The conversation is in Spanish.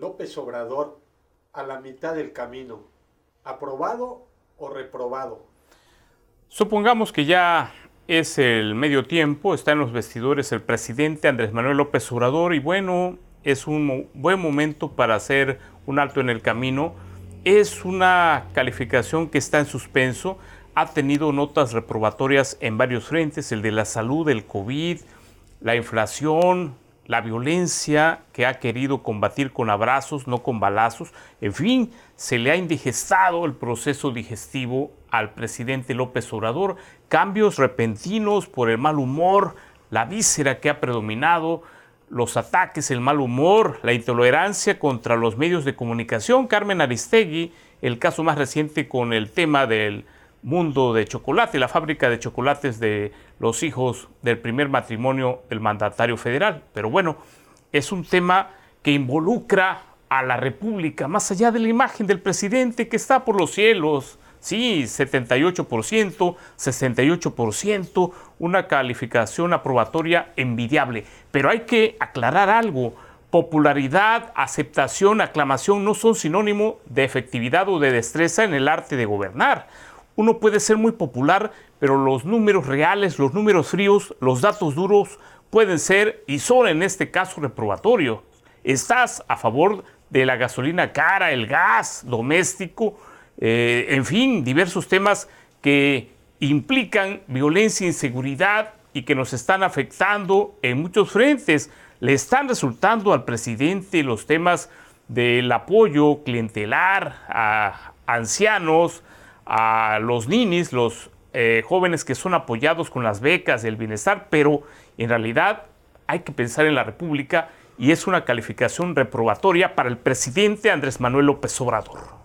López Obrador a la mitad del camino? ¿Aprobado o reprobado? Supongamos que ya es el medio tiempo, está en los vestidores el presidente Andrés Manuel López Obrador y bueno, es un buen momento para hacer un alto en el camino. Es una calificación que está en suspenso, ha tenido notas reprobatorias en varios frentes, el de la salud, el COVID, la inflación, la violencia que ha querido combatir con abrazos, no con balazos. En fin, se le ha indigestado el proceso digestivo al presidente López Obrador, cambios repentinos por el mal humor, la víscera que ha predominado, los ataques, el mal humor, la intolerancia contra los medios de comunicación. Carmen Aristegui, el caso más reciente con el tema del mundo de chocolate, la fábrica de chocolates de los hijos del primer matrimonio del mandatario federal. Pero bueno, es un tema que involucra a la República, más allá de la imagen del presidente que está por los cielos. Sí, 78%, 68%, una calificación aprobatoria envidiable. Pero hay que aclarar algo. Popularidad, aceptación, aclamación no son sinónimo de efectividad o de destreza en el arte de gobernar uno puede ser muy popular, pero los números reales, los números fríos, los datos duros pueden ser y son en este caso reprobatorios. Estás a favor de la gasolina cara, el gas doméstico, eh, en fin, diversos temas que implican violencia, inseguridad y que nos están afectando en muchos frentes. Le están resultando al presidente los temas del apoyo clientelar a ancianos, a los ninis, los eh, jóvenes que son apoyados con las becas del bienestar, pero en realidad hay que pensar en la República y es una calificación reprobatoria para el presidente Andrés Manuel López Obrador.